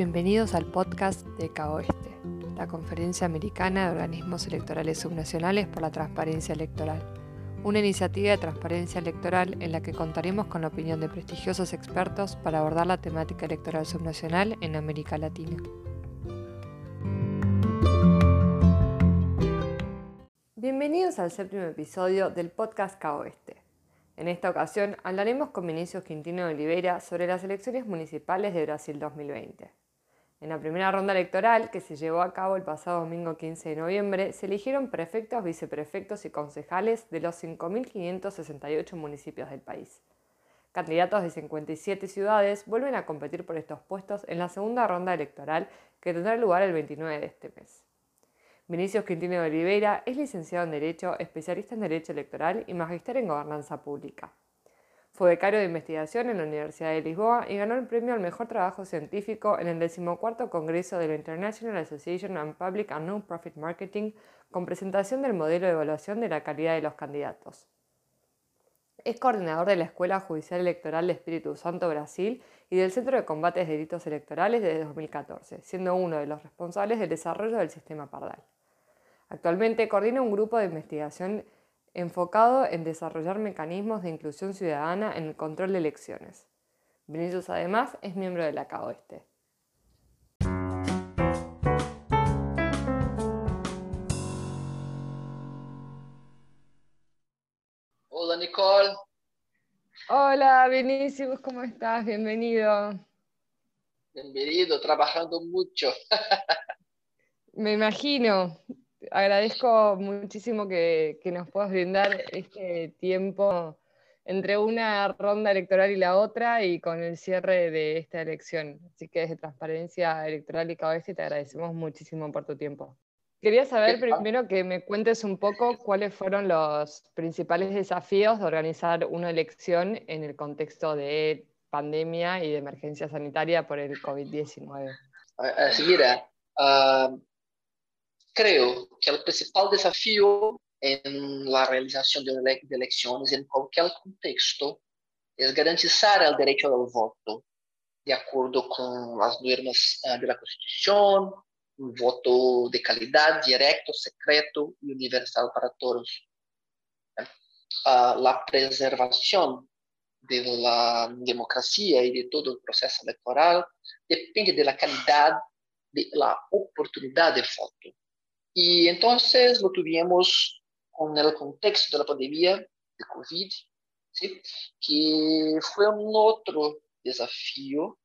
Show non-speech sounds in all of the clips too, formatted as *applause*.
bienvenidos al podcast de CAOeste, la Conferencia Americana de Organismos Electorales Subnacionales por la Transparencia Electoral, una iniciativa de transparencia electoral en la que contaremos con la opinión de prestigiosos expertos para abordar la temática electoral subnacional en América Latina. Bienvenidos al séptimo episodio del podcast CAOeste. En esta ocasión hablaremos con Vinicius Quintino de Oliveira sobre las elecciones municipales de Brasil 2020. En la primera ronda electoral, que se llevó a cabo el pasado domingo 15 de noviembre, se eligieron prefectos, viceprefectos y concejales de los 5.568 municipios del país. Candidatos de 57 ciudades vuelven a competir por estos puestos en la segunda ronda electoral que tendrá lugar el 29 de este mes. Vinicius Quintino de Oliveira es licenciado en Derecho, especialista en Derecho Electoral y magíster en Gobernanza Pública. Fue becario de investigación en la Universidad de Lisboa y ganó el premio al mejor trabajo científico en el decimocuarto Congreso de la International Association on Public and Non-Profit Marketing con presentación del modelo de evaluación de la calidad de los candidatos. Es coordinador de la Escuela Judicial Electoral de Espíritu Santo Brasil y del Centro de Combates de Delitos Electorales desde 2014, siendo uno de los responsables del desarrollo del sistema Pardal. Actualmente coordina un grupo de investigación enfocado en desarrollar mecanismos de inclusión ciudadana en el control de elecciones. Vinicius además es miembro de la CAOeste. Hola Nicole. Hola Vinicius, ¿cómo estás? Bienvenido. Bienvenido, trabajando mucho. *laughs* Me imagino agradezco muchísimo que, nos puedas brindar este tiempo entre una ronda electoral y la otra y con el cierre de esta elección. Así que desde Transparencia Electoral y KBS te agradecemos muchísimo por tu tiempo. Quería saber primero que me cuentes un poco cuáles fueron los principales desafíos de organizar una elección en el contexto de pandemia y de emergencia sanitaria por el COVID-19. Así mira, uh, creo que el principal desafío en la realización de, elecciones en cualquier contexto es garantizar el derecho al voto, de acuerdo con las normas eh, de la Constitución, un voto de calidad, directo, secreto y universal para todos. Ah, la preservación de la democracia y de todo el proceso electoral depende de la calidad de la oportunidad de voto. Y entonces lo tuvimos con el contexto de la pandemia de COVID, que fue un otro desafío,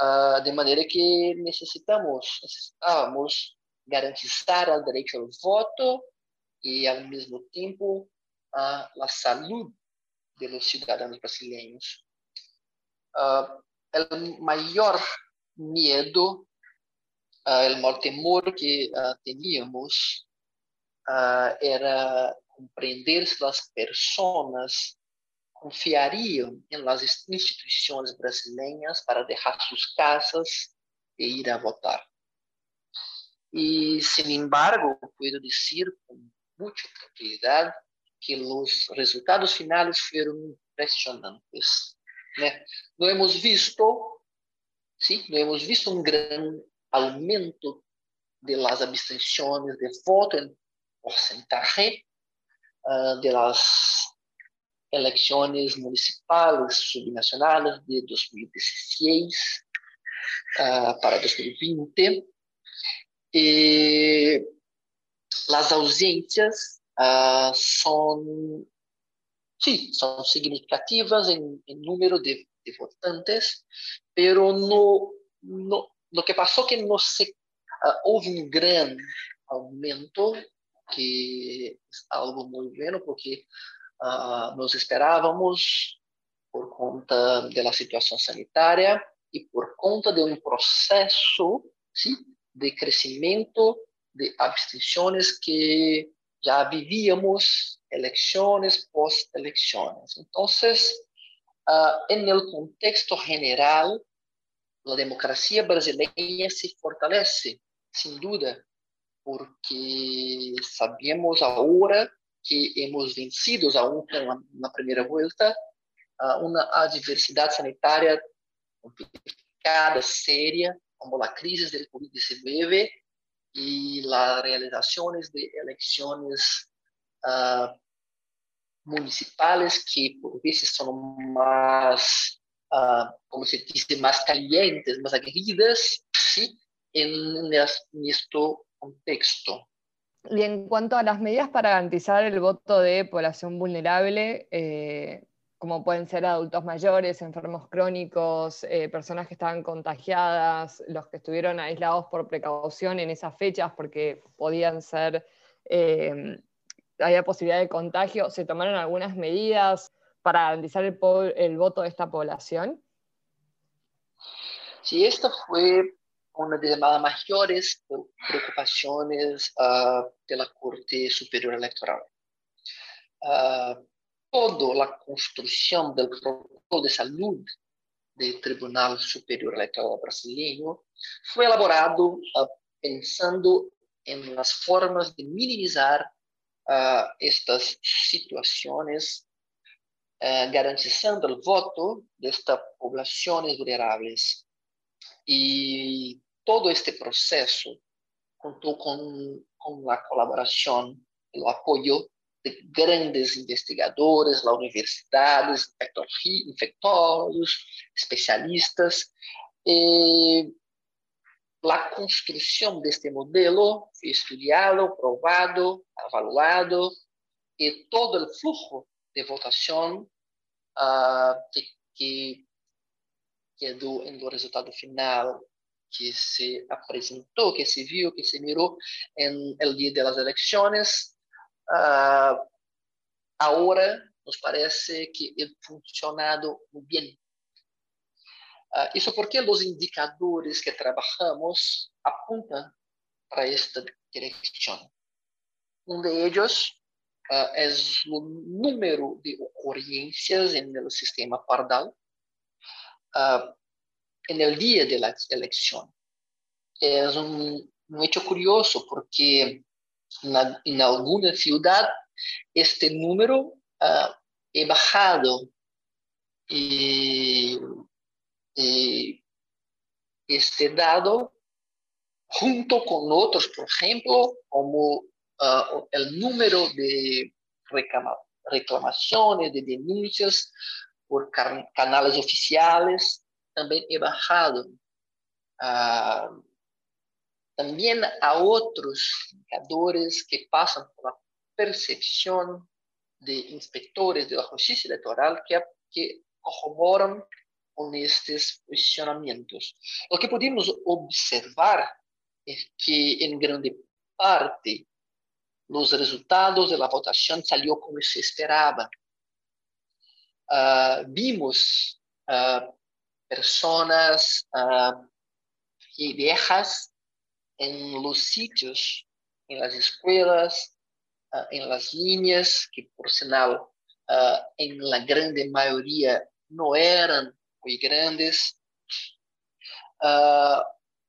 uh, de manera que necesitamos, necesitábamos garantizar el derecho al voto y al mismo tiempo uh, la salud de los ciudadanos brasileños. Uh, el mayor miedo el mal temor que uh, teníamos uh, era compreender se as pessoas confiariam las instituições brasileiras para deixar suas casas e ir a votar. E, sin embargo, puedo dizer com muita tranquilidade que os resultados finais foram impressionantes. Né? Não hemos visto, sim, não hemos visto um grande aumento de las abstenciones de voto en porcentaje uh, de las elecciones municipales subnacionales de 2016 uh, ah, para 2020. E las ausências uh, son, sí, son significativas en, en número de, de, votantes, pero no, no, lo que pasó que no se, uh, houve um grande aumento, que é algo muito bueno, porque uh, nos esperávamos por conta da situação sanitária e por conta de um processo ¿sí? de crescimento de abstenções que já vivíamos eleições pós-eleições. Então, uh, no contexto geral, a democracia brasileira se fortalece, sem dúvida, porque sabemos agora que hemos vencido, aún na primeira volta, uma adversidade sanitária complicada, séria, como la crisis del COVID-19 y las realizaciones de elecciones uh, municipales que por veces son más, uh, como se dice, más calientes, más aguerridas, ¿sí? en, en este contexto. Y en cuanto a las medidas para garantizar el voto de población vulnerable, eh, como pueden ser adultos mayores, enfermos crónicos, eh, personas que estaban contagiadas, los que estuvieron aislados por precaución en esas fechas porque podían ser, eh, había posibilidad de contagio, ¿se tomaron algunas medidas para garantizar el, el voto de esta población? Sí, esto fue una de las mayores preocupaciones uh, de la Corte Superior Electoral. Uh, toda la construcción del protocolo de salud del Tribunal Superior Electoral brasileño fue elaborado uh, pensando en las formas de minimizar estas situaciones, garantizando el voto de estas poblaciones y todo este proceso contó con, con la colaboración, el apoyo de grandes investigadores, universidades, infectólogos, especialistas. Eh, la construcción de este modelo fue estudiado, probado, evaluado y todo el flujo de votación uh, que, que quedó en el resultado final que se apresentó, que se vio, que se miró en el día de las elecciones, uh, ahora nos parece que ha funcionado muy bien. Uh, isso porque os indicadores que trabalhamos apontam para esta direção. Um de uh, é o número de ocorrências no sistema Pardal, uh, en el día de la elección. Es un, un hecho curioso porque en, en alguna ciudad este número uh, ha bajado y, y, este dado junto con otros, por ejemplo, como uh, el número de reclama, reclamaciones, de denuncias por canales oficiales, también he bajado. Uh, también a otros indicadores que pasan por la percepción de inspectores de la justicia electoral que, que corroboran con estos posicionamientos. Lo que podemos observar es que en grande parte los resultados de la votación salió como se esperaba. Uh, vimos uh, personas uh, viejas en los sitios, en las escuelas, en las líneas, que por sinal en la grande mayoría no eran muy grandes,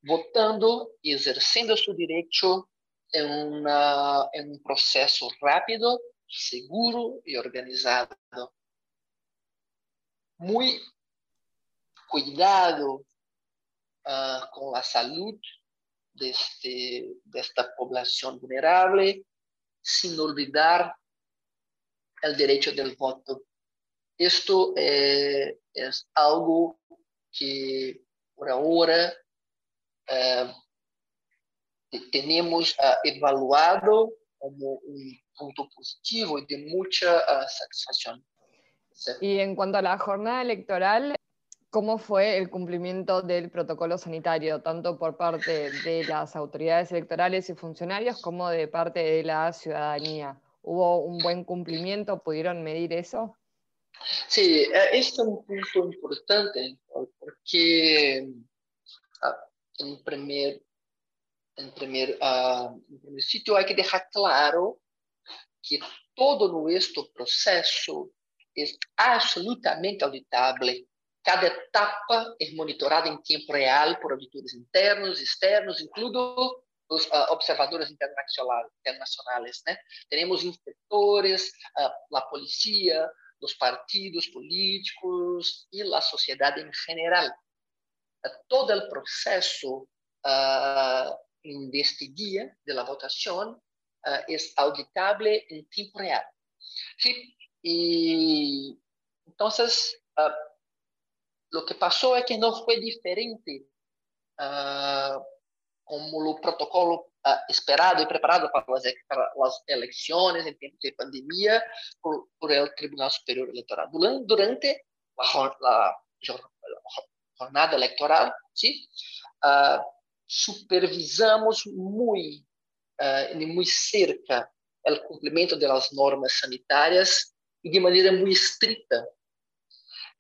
votando y ejerciendo su derecho en, una, en un proceso rápido, seguro y organizado. Muy cuidado uh, con la salud de, este, de esta población vulnerable, sin olvidar el derecho del voto. Esto eh, es algo que por ahora eh, tenemos uh, evaluado como un punto positivo y de mucha uh, satisfacción. Y en cuanto a la jornada electoral, cómo fue el cumplimiento del protocolo sanitario, tanto por parte de las autoridades electorales y funcionarios como de parte de la ciudadanía. ¿Hubo un buen cumplimiento? ¿Pudieron medir eso? Sí, este es un punto importante porque ah, en primer, en primer, uh, en primer sitio que dejar claro que todo nuestro proceso es absolutamente auditable Cada etapa é monitorada em tempo real por auditores internos, externos, incluindo os uh, observadores internacionais. Né? Temos inspectores, uh, a polícia, os partidos políticos e a sociedade em geral. todo el proceso uh, en este día de la votación uh, es auditable en tiempo real. ¿sí? Y entonces, lo que pasó es que no fue diferente como el protocolo uh, esperado e preparado para as, para as, eleições em tempos de pandemia por, por el Tribunal Superior Eleitoral. Durante, durante a, jornada eleitoral, ¿sí? Uh, supervisamos muito, uh, muito cerca o cumprimento das normas sanitárias e de maneira muito estrita.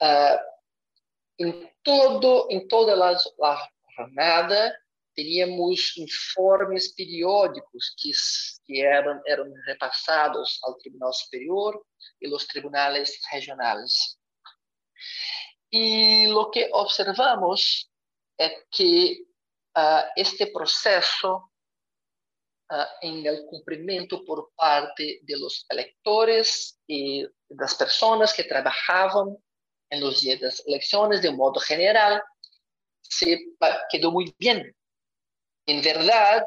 Uh, em todo em toda a jornada teríamos informes periódicos que, que eram, eram repassados ao Tribunal Superior e aos tribunais regionais. E o que observamos é que uh, este processo, uh, em el cumprimento por parte de los eleitores e das pessoas que trabalhavam nos dias das eleições, de modo geral, se quedou muito bem En verdad,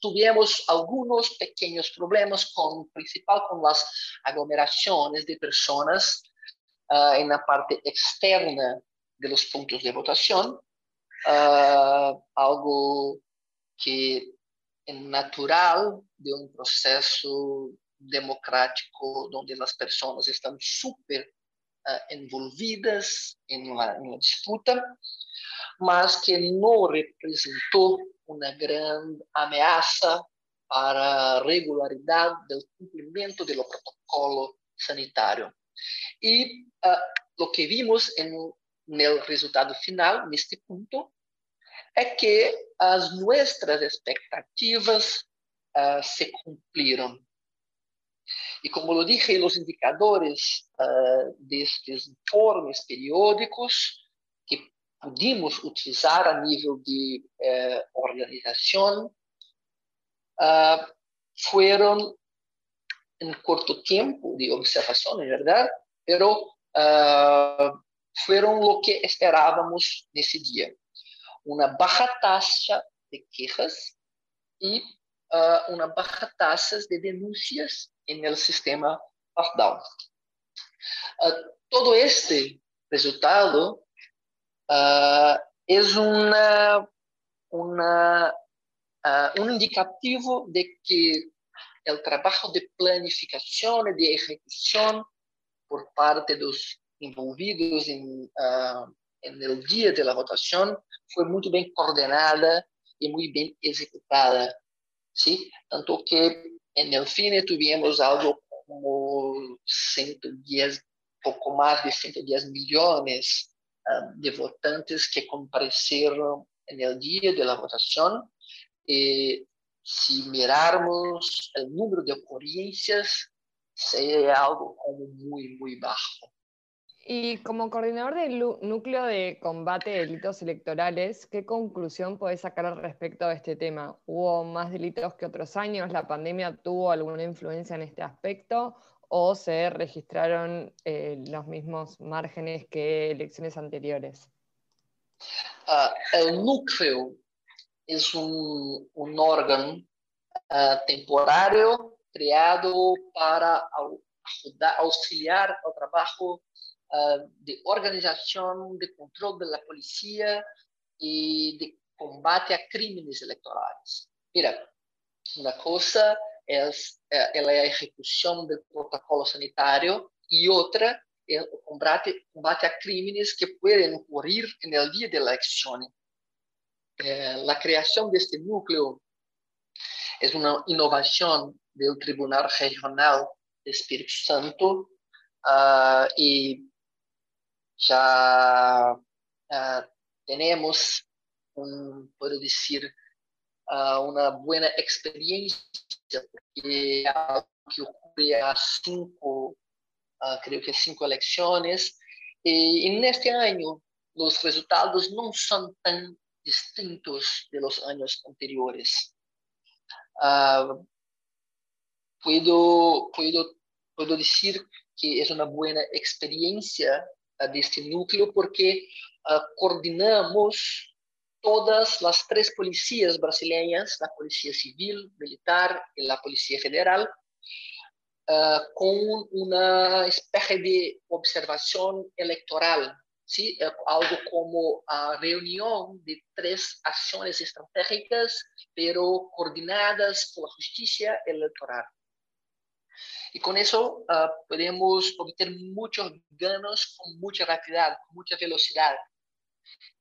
tuvimos algunos pequeños problemas, con, principal con las aglomeraciones de personas uh, en la parte externa de los puntos de votación, uh, algo que es natural de un proceso democrático donde las personas están súper uh, envolvidas en la, en la disputa, mas que no representó una gran amenaza para regularidad del cumplimiento del protocolo sanitario. Y uh, lo que vimos en, el resultado final, en este punto, es que as nuestras expectativas uh, se cumplieron. Y como lo dije, los indicadores uh, de estos informes periódicos pudimos utilizar a nível de eh, organização uh, foram em curto tempo de observação, é verdade, pero uh, foram o que esperávamos nesse dia. Uma baixa taxa de queixas e uh, uma baixa taxa de denúncias no sistema Pardal. Uh, todo este resultado uh, es una, una, uh, un indicativo de que el trabajo de planificación y de ejecución por parte de los envolvidos en, uh, día de la votación fue muy bien coordinada y muy bien ejecutada. ¿sí? Tanto que en el fin tuvimos algo como 110, poco más de 110 millones de votantes que compareceram no dia da votação. E se mirarmos o número de ocorrências, seria algo como muito, muito baixo. Y como coordinador del núcleo de combate de delitos electorales, ¿qué conclusión podés sacar al respecto de este tema? ¿Hubo más delitos que otros años? ¿La pandemia tuvo alguna influencia en este aspecto? o se registraron eh, los mismos márgenes que elecciones anteriores? Uh, el núcleo es un, órgano uh, temporario creado para auxiliar al trabajo uh, de organización, de control de la policía y de combate a crímenes electorales. Mira, una cosa es, ela é a execução do protocolo sanitário e outra é o combate, combate a crimes que podem ocorrer no dia da eleição. Eh, a criação deste núcleo é uma inovação do Tribunal Regional de Espírito Santo uh, e já uh, um, posso dizer, uh, uma boa experiência porque que ocorre há cinco, uh, creio que cinco eleições, e, e, neste ano os resultados não são tão distintos de los anos anteriores. Uh, puedo, puedo, puedo dizer que é uma boa experiência uh, deste núcleo porque uh, coordenamos todas las tres policías brasileñas, la Policía Civil, Militar y la Policía Federal, uh, con una especie de observación electoral, ¿sí? algo como a reunión de tres acciones estratégicas, pero coordinadas por la justicia electoral. Y con eso uh, podemos obtener muchos ganos con mucha rapidez, con mucha velocidad.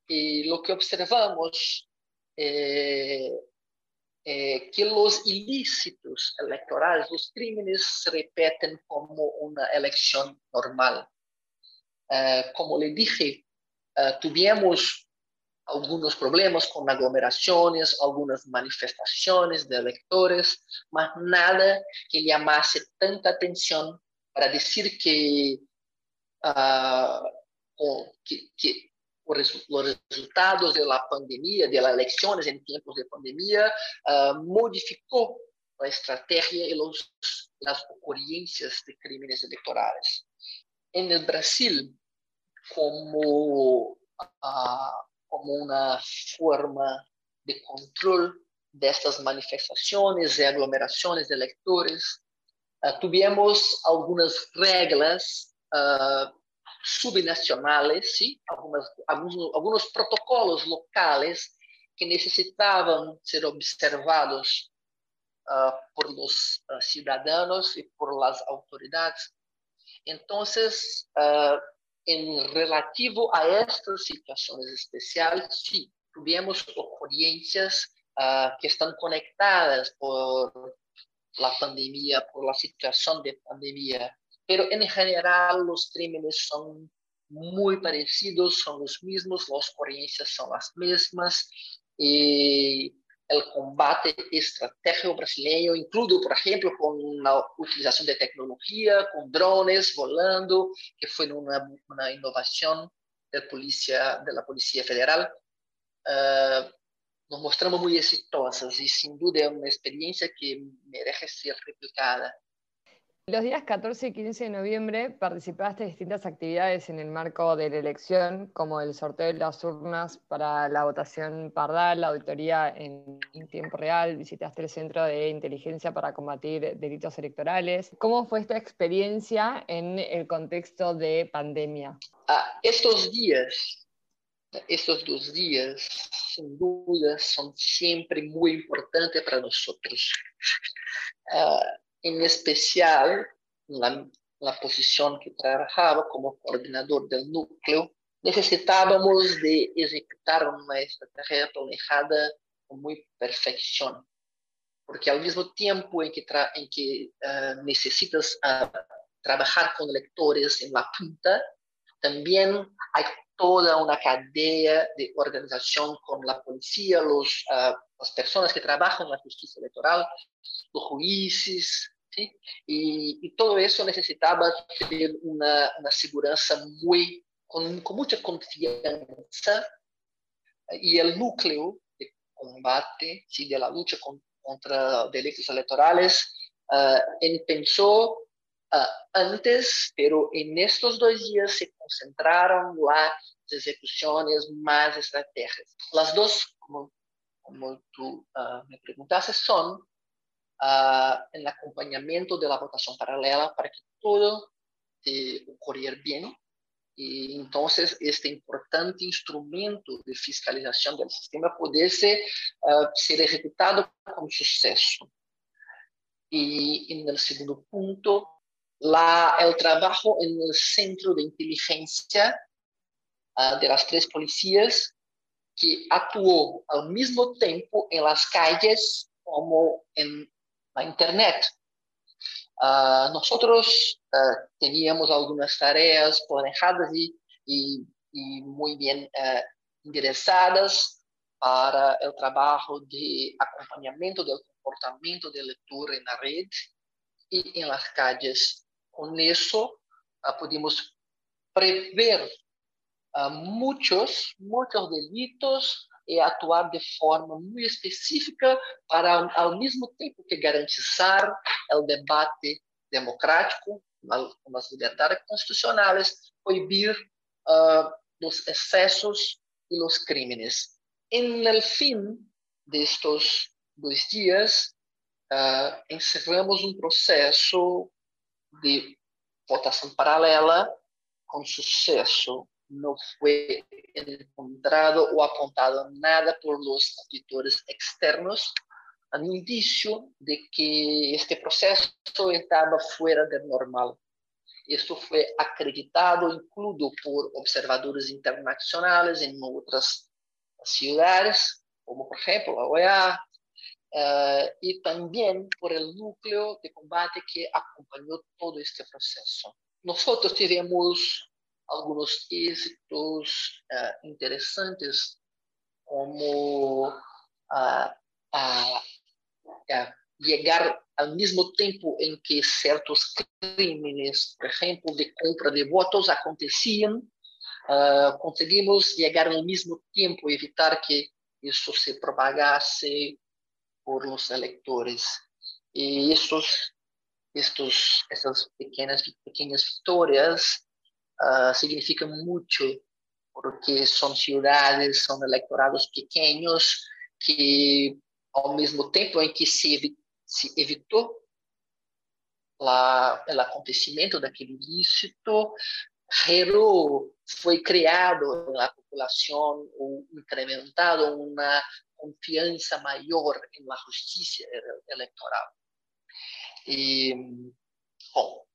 Y lo que observamos eh, eh, que los ilícitos electorales, los crímenes se repiten como una elección normal. Eh, como le dije, eh, tuvimos algunos problemas con aglomeraciones, algunas manifestaciones de electores, mas nada que llamase tanta atención para decir que, uh, que, que los resultados de la pandemia, de las elecciones en tiempos de pandemia, uh, modificó la estrategia y los, las ocurrencias de crímenes electorales. En el Brasil, como, uh, como una forma de control de estas manifestaciones y aglomeraciones de electores, uh, tuvimos algunas reglas subnacionales, ¿sí? Algumas, alguns, algunos protocolos locales que necesitaban ser observados uh, por los uh, ciudadanos y por las autoridades. Uh, en relativo a estas situaciones especiales, sí, tuvimos ocurrencias que están conectadas por la pandemia, por la situación de pandemia pero en general los crímenes son muy parecidos, son los mismos, las ocurrencias son las mismas y el combate estratégico brasileño, incluido, por ejemplo, con la utilización de tecnología, con drones volando, que fue una, una innovación de, policía, de la Policía Federal, uh, nos mostramos muy exitosas y sin duda es una experiencia que merece ser replicada. Los días 14 y 15 de noviembre participaste en distintas actividades en el marco de la elección, como el sorteo de las urnas para la votación pardal, la auditoría en tiempo real, visitaste el Centro de Inteligencia para combatir delitos electorales. ¿Cómo fue esta experiencia en el contexto de pandemia? Ah, estos días, estos dos días, sin duda, son siempre muy importantes para nosotros. Ah, en especial la, la posición que trabajaba como coordinador del núcleo, necesitábamos de ejecutar una estrategia planejada con muy perfección, porque al mismo tiempo en que, en que uh, necesitas uh, trabajar con lectores en la punta, también hay toda una cadena de organización con la policía, los, uh, las personas que trabajan en la justicia electoral, jueces, ¿sí? y, y, todo eso necesitaba tener una, una seguridad muy, con, con, mucha confianza y el núcleo de combate, ¿sí? de la lucha con, contra delitos electorales, uh, uh, antes, pero en estos dos días se concentraron las ejecuciones más estratégicas. Las dos, como, como tú uh, me preguntaste, son uh, el acompañamiento de la votación paralela para que todo eh, ocurriera bien. Y entonces este importante instrumento de fiscalización del sistema pudiese uh, ser ejecutado con suceso. Y en el segundo punto, la, el trabajo en el centro de inteligencia uh, de las tres policías que actuó al mismo tiempo en las calles como en la Internet. Uh, nosotros uh, teníamos algunas tareas planeadas y, y, muy bien enderezadas para el trabajo de acompañamiento del comportamiento del lector en la red y en las calles. Con eso pudimos prever muchos, muchos delitos e atuar de forma muito específica para, ao mesmo tempo que garantizar o debate democrático, as liberdades constitucionais, proibir uh, os excessos e os crimes. en el fin de estos dos días, uh, encerramos um processo de votação paralela com sucesso. Não foi encontrado ou apontado nada por los auditores externos, um indício de que este processo estava fora do normal. Isto foi acreditado, incluso por observadores internacionais em outras cidades, como por exemplo a OEA, uh, y también por el núcleo de combate que acompañó todo este proceso. Nosotros tuvimos algunos éxitos uh, interesantes, como uh, llegar al mismo tiempo en que ciertos crímenes, por ejemplo, de compra de votos acontecían, uh, conseguimos llegar al mismo tiempo, evitar que eso se propagase por los electores. Y estos, estos, estas pequeñas, pequeñas victorias uh, mucho porque son ciudades, son electorados pequeños que ao mesmo tempo em que se, se evitou lá, o acontecimento daquele ilícito, gerou, foi criado na população ou incrementado uma confiança maior na justiça eleitoral. E, bom,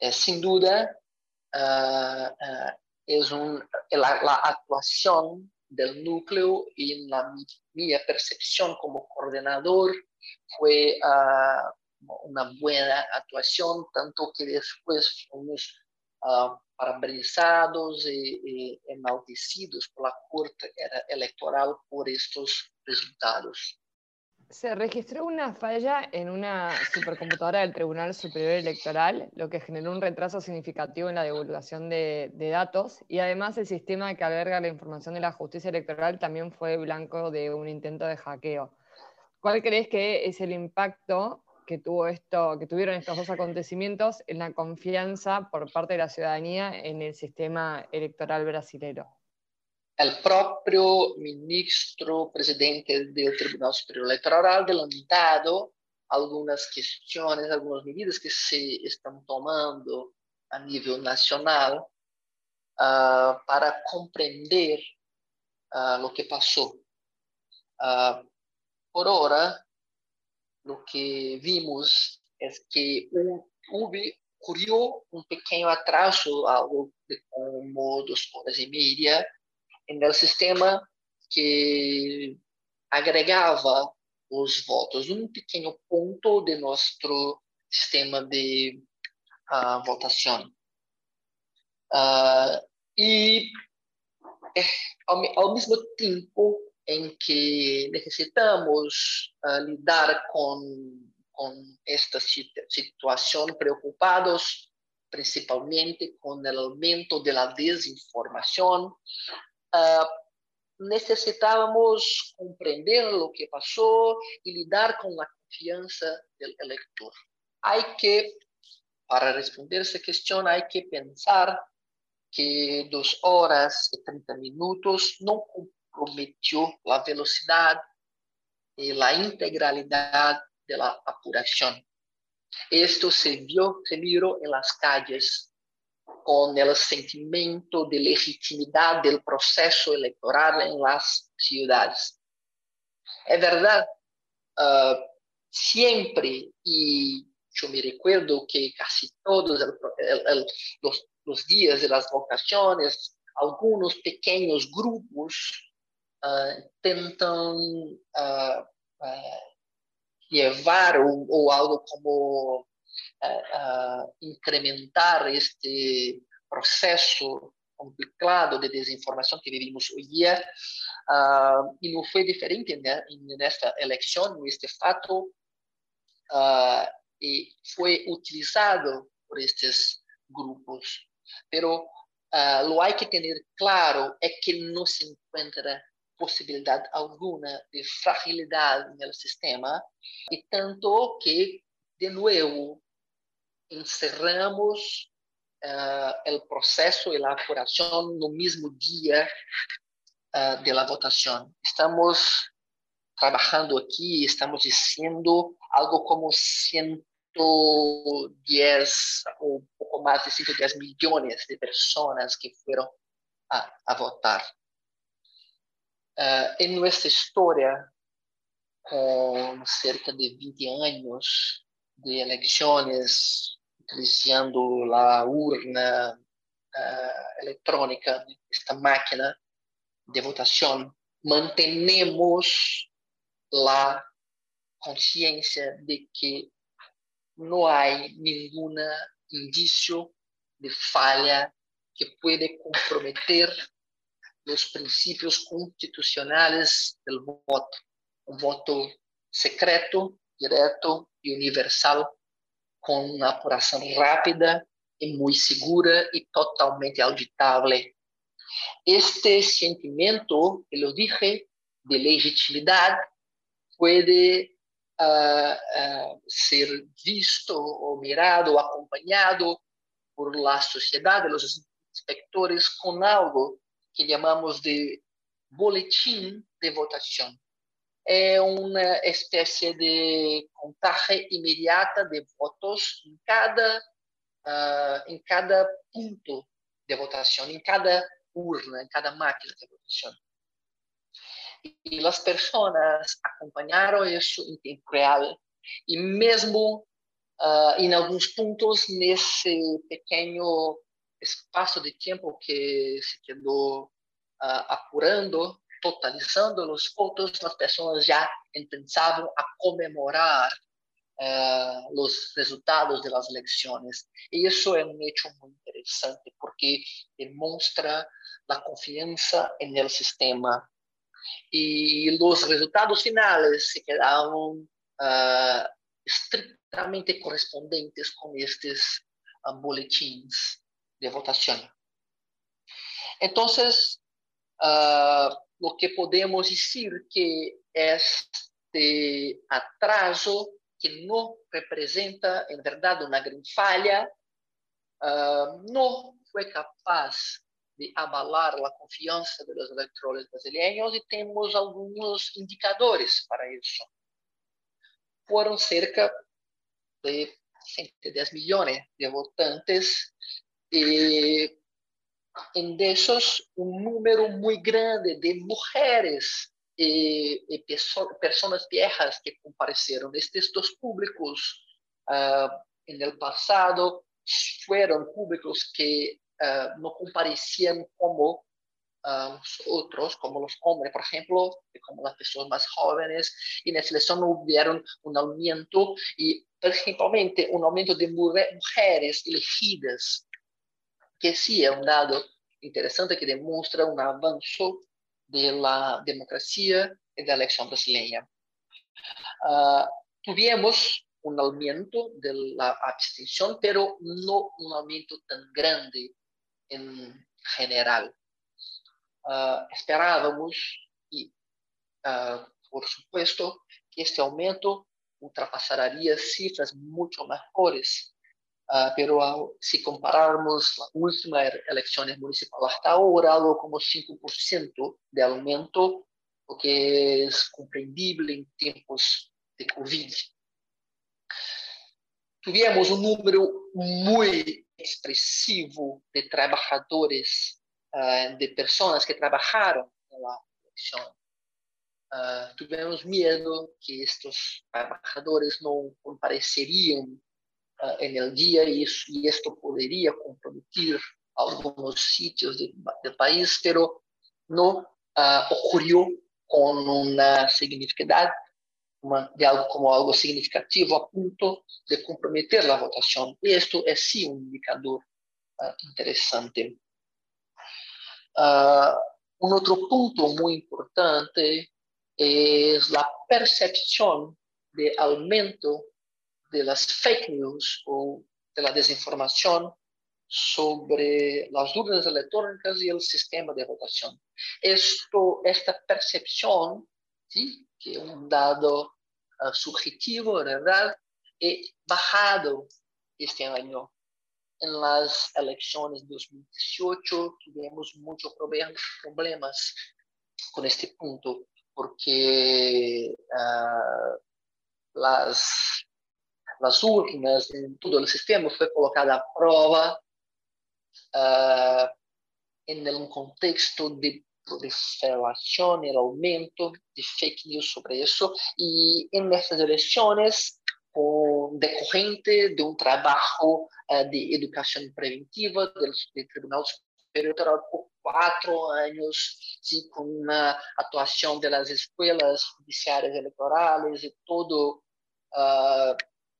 é, sem dúvida, uh, uh, é um, a, a atuação do núcleo e na minha percepção como coordenador foi uh, uma boa atuação, tanto que depois fomos uh, parabenizados e, e enaltecidos pela Corte Eleitoral por estes resultados. Se registró una falla en una supercomputadora del Tribunal Superior Electoral, lo que generó un retraso significativo en la divulgación de, de, datos y además el sistema que alberga la información de la justicia electoral también fue blanco de un intento de hackeo. ¿Cuál crees que es el impacto que, tuvo esto, que tuvieron estos dos acontecimientos en la confianza por parte de la ciudadanía en el sistema electoral brasileño? El propio ministro presidente del Tribunal Superior Electoral ha adelantado algunas cuestiones, algunas medidas que se están tomando a nivel nacional uh, para comprender uh, lo que pasó. Uh, por ahora, lo que vimos es que hubo, ocurrió un pequeño atraso, algo de como dos horas y media, en el sistema que agregava os votos, um pequeno ponto de nosso sistema de uh, votação. Uh, e ao, ao, mesmo tempo em que necessitamos uh, lidar com, com esta situação, preocupados principalmente com o aumento da desinformação, necessitávamos compreender o que passou e lidar com a confiança do eleitor. Há que, para responder essa questão, há que pensar que duas horas e 30 minutos não comprometeu a velocidade e a integralidade da apuração. Isto se viu, se mirou em las calles con el sentimiento de legitimidad del proceso electoral en las ciudades. Es verdad, uh, siempre, y yo me recuerdo que casi todos el, el, el, los, los, días de las votaciones, algunos pequeños grupos uh, intentan uh, llevar o, o algo como uh, incrementar este processo complicado de desinformação que vivimos hoje uh, e não foi diferente né, nesta eleição este fato. Uh, e foi utilizado por estes grupos. Pero uh, lo hay que tener claro é que não se encontra possibilidade alguma de fragilidade no sistema. E tanto que de novo encerramos uh, o processo e a apuração no mesmo dia uh, de la votación. Estamos trabajando aquí, estamos diciendo algo como 110 o poco más de 110 millones de personas que fueron a, a votar. Uh, en nuestra historia, con cerca de 20 años de elecciones, utilizando la urna uh, electrónica, esta máquina de votación, mantenemos la conciencia de que no hay ningún indicio de falla que puede comprometer los principios constitucionales del voto. Un voto secreto, directo y universal, con una apuración rápida y muy segura y totalmente auditable. Este sentimiento, que lo dije, de legitimidad puede uh, uh, ser visto o mirado o acompañado por la sociedad, de los inspectores, con algo que llamamos de boletim de votação. É uma espécie de contagem imediata de votos em cada uh, em cada ponto de votação, em cada urna, em cada máquina de votação. E as pessoas acompanharam isso em tempo real e mesmo uh, em alguns pontos nesse pequeno espaço de tempo que se quedou uh, apurando, totalizando os votos, as pessoas já pensavam a comemorar uh, os resultados das eleições. E isso é um hecho muito interessante, porque demonstra a confiança no sistema. E os resultados finais se quedaram uh, estritamente correspondentes com estes uh, boletins de votación. Entonces, uh, lo que podemos decir que este atraso, que no representa en verdad una gran falla, uh, no fue capaz de abalar la confianza de los electores brasileños y tenemos algunos indicadores para eso. Fueron cerca de 110 millones de votantes e em desses um número muito grande de mulheres e, e pessoas viejas que compareceram. Estes dois públicos, uh, no passado, foram públicos que uh, não compareciam como uh, os outros, como os homens, por exemplo, como as pessoas mais jovens, e na seleção não houveram um aumento, e principalmente um aumento de mulheres elegidas que sí es un dado interesante que demuestra un avance de la democracia de la elección brasileña. Uh, tuvimos un aumento de la abstención, pero no un aumento tan grande en general. Uh, esperábamos, y uh, por supuesto, que este aumento ultrapasaría cifras mucho mejores Uh, pero uh, si compararmos las últimas elecciones municipales hasta ahora, algo como 5% de aumento, lo que es comprendible en tiempos de COVID. Tuvimos un número muy expresivo de trabajadores, uh, de personas que trabajaron en la elección. Uh, tuvimos miedo que estos trabajadores no comparecerían uh, en el día y, y, esto podría comprometer algunos sitios de, del país, pero no uh, ocurrió con una significación, uma, de algo como algo significativo a punto de comprometer la votación. Y esto es sí un indicador uh, interesante. un otro punto muy importante es la percepción de aumento de las fake news o de la desinformación sobre las urnas electrónicas y el sistema de votación. Esto, esta percepción, ¿sí? que es un dado uh, subjetivo, ¿verdad? He bajado este año. En las elecciones de 2018 tuvimos muchos problemas con este punto, porque uh, las, las urnas en todo el sistema fue colocada a prueba uh, en un contexto de proliferación, el aumento de fake news sobre eso, y en estas elecciones, con, decorrente de un trabajo uh, de educación preventiva del, del Tribunal Superior Electoral por quatro anos, sim, com uma atuação das escolas judiciárias eleitorais e todo uh,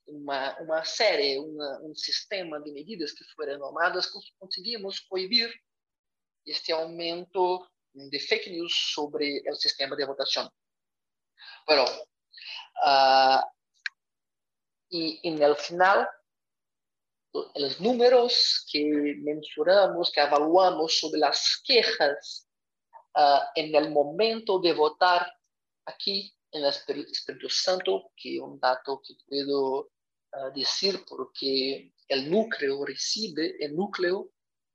uma, uma série, uma, um sistema de medidas que foram tomadas, conseguimos coibir este aumento de fake news sobre o sistema de votação. Bueno, uh, e, no final los números que mensuramos, que evaluamos sobre las quejas uh, en el momento de votar aquí en el Espíritu Santo, que es un dato que puedo uh, decir porque el núcleo recibe, el núcleo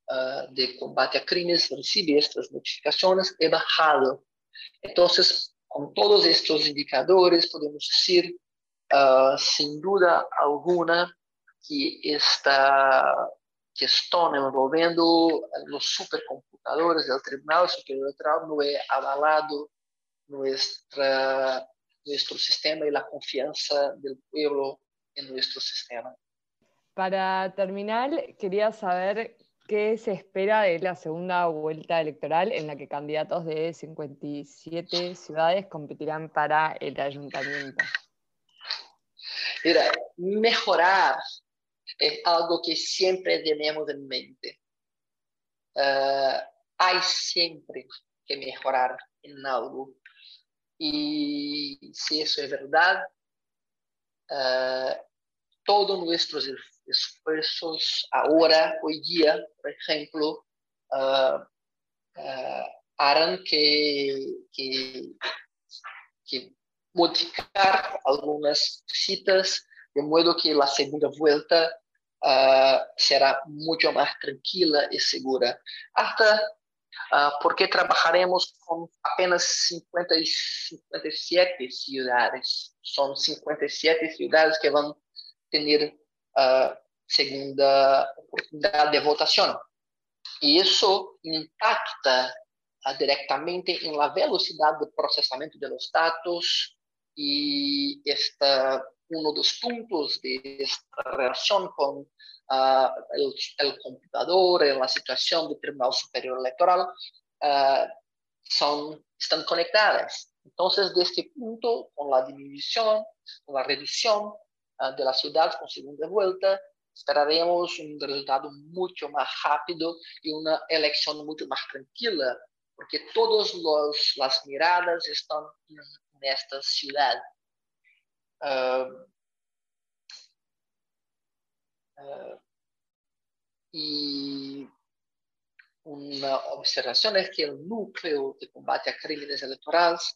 uh, de combate a crímenes recibe estas notificaciones, he bajado. Entonces, con todos estos indicadores, podemos decir, sin duda alguna, que esta questão envolvendo os supercomputadores do Tribunal Superior Eleitoral não é avalado nuestra, nuestro sistema e a confiança do povo em nosso sistema. Para terminar, queria saber qué se espera de la segunda vuelta electoral en la que candidatos de 57 ciudades competirán para el ayuntamiento. Mira, mejorar es algo que siempre tenemos en mente. Uh, hay siempre que mejorar en algo. Y si eso es verdad, uh, todos nuestros esfuerzos ahora, hoy día, por ejemplo, uh, harán que, que, modificar algunas citas de modo que la segunda vuelta será muito mais tranquila e segura. Hasta uh, porque trabalharemos com apenas 50, 57 cidades. São 57 cidades que vão ter uh, segunda oportunidade de votação. E isso impacta uh, diretamente em la velocidade de processamento dos dados e esta uno dos puntos de esta relación con uh, el, computador, en la situación del Tribunal Superior Electoral, uh, están conectadas. Entonces, de este punto, con la disminución, con la reducción uh, de la ciudad con segunda vuelta, esperaremos un resultado mucho más rápido y una elección mucho más tranquila, porque todas las miradas están en, en esta ciudad. Uh, y una observación es que el núcleo de combate a crímenes electorales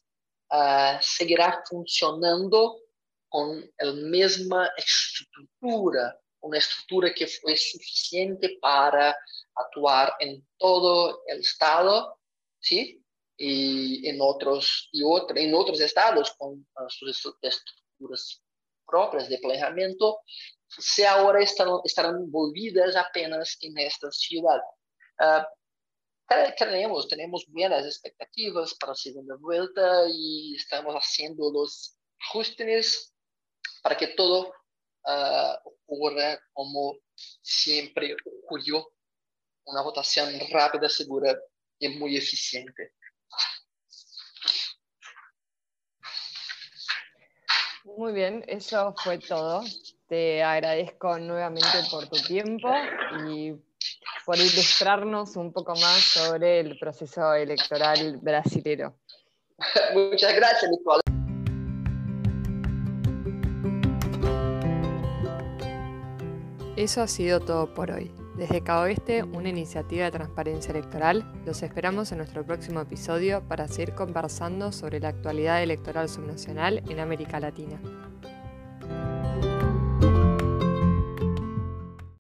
uh, seguirá funcionando con la misma estructura, una estructura que fue suficiente para actuar en todo el Estado, ¿sí? Y en otros, y otro, en otros estados con sus estructuras próprias de planeamento, se agora estão, estarão envolvidas apenas nesta cidade. Uh, queremos, temos boas expectativas para a segunda volta e estamos fazendo os ajustes para que todo uh, ocorra como sempre ocorreu, uma votação rápida, segura e muito eficiente. Muy bien, eso fue todo. Te agradezco nuevamente por tu tiempo y por ilustrarnos un poco más sobre el proceso electoral brasilero. *laughs* Muchas gracias, Nicole. Eso ha sido todo por hoy. Desde Caoeste, una iniciativa de transparencia electoral, los esperamos en nuestro próximo episodio para seguir conversando sobre la actualidad electoral subnacional en América Latina.